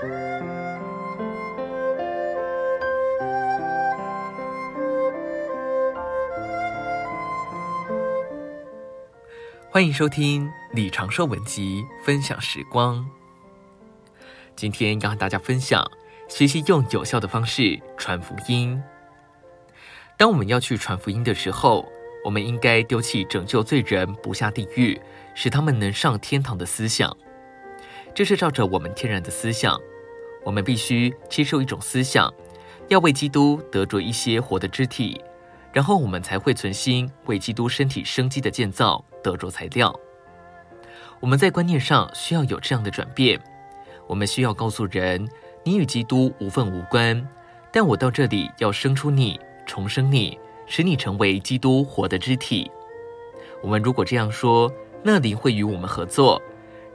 欢迎收听李长寿文集分享时光。今天要和大家分享学习用有效的方式传福音。当我们要去传福音的时候，我们应该丢弃拯救罪人不下地狱、使他们能上天堂的思想。这是照着我们天然的思想，我们必须接受一种思想，要为基督得着一些活的肢体。然后我们才会存心为基督身体生机的建造得着材料。我们在观念上需要有这样的转变。我们需要告诉人：你与基督无份无关，但我到这里要生出你，重生你，使你成为基督活的肢体。我们如果这样说，那灵会与我们合作，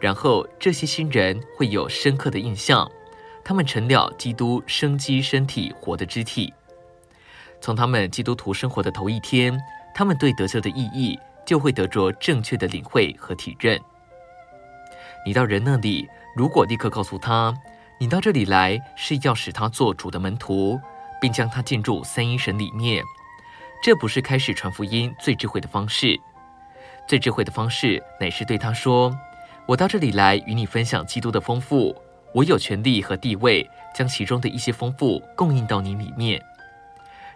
然后这些新人会有深刻的印象，他们成了基督生机身体活的肢体。从他们基督徒生活的头一天，他们对得救的意义就会得着正确的领会和体认。你到人那里，如果立刻告诉他，你到这里来是要使他做主的门徒，并将他进入三一神里面，这不是开始传福音最智慧的方式。最智慧的方式乃是对他说：“我到这里来与你分享基督的丰富，我有权利和地位，将其中的一些丰富供应到你里面。”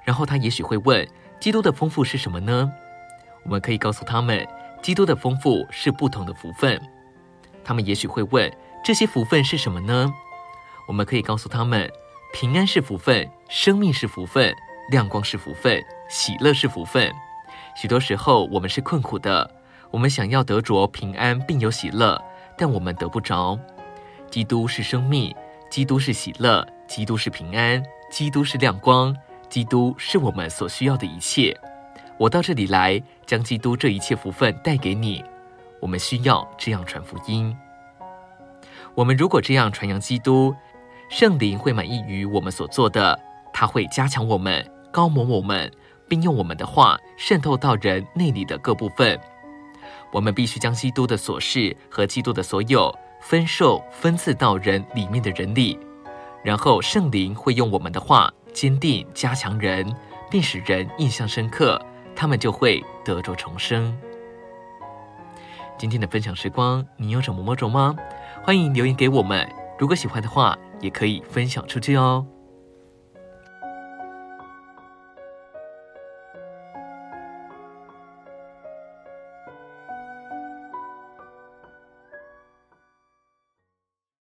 然后他也许会问：基督的丰富是什么呢？我们可以告诉他们，基督的丰富是不同的福分。他们也许会问：这些福分是什么呢？我们可以告诉他们，平安是福分，生命是福分，亮光是福分，喜乐是福分。许多时候我们是困苦的，我们想要得着平安并有喜乐，但我们得不着。基督是生命，基督是喜乐，基督是平安，基督是亮光。基督是我们所需要的一切。我到这里来，将基督这一切福分带给你。我们需要这样传福音。我们如果这样传扬基督，圣灵会满意于我们所做的，他会加强我们、高抹我们，并用我们的话渗透到人内里的各部分。我们必须将基督的所是和基督的所有分授、分赐到人里面的人里，然后圣灵会用我们的话。坚定加强人，并使人印象深刻，他们就会得着重生。今天的分享时光，你有什么摸着吗？欢迎留言给我们。如果喜欢的话，也可以分享出去哦。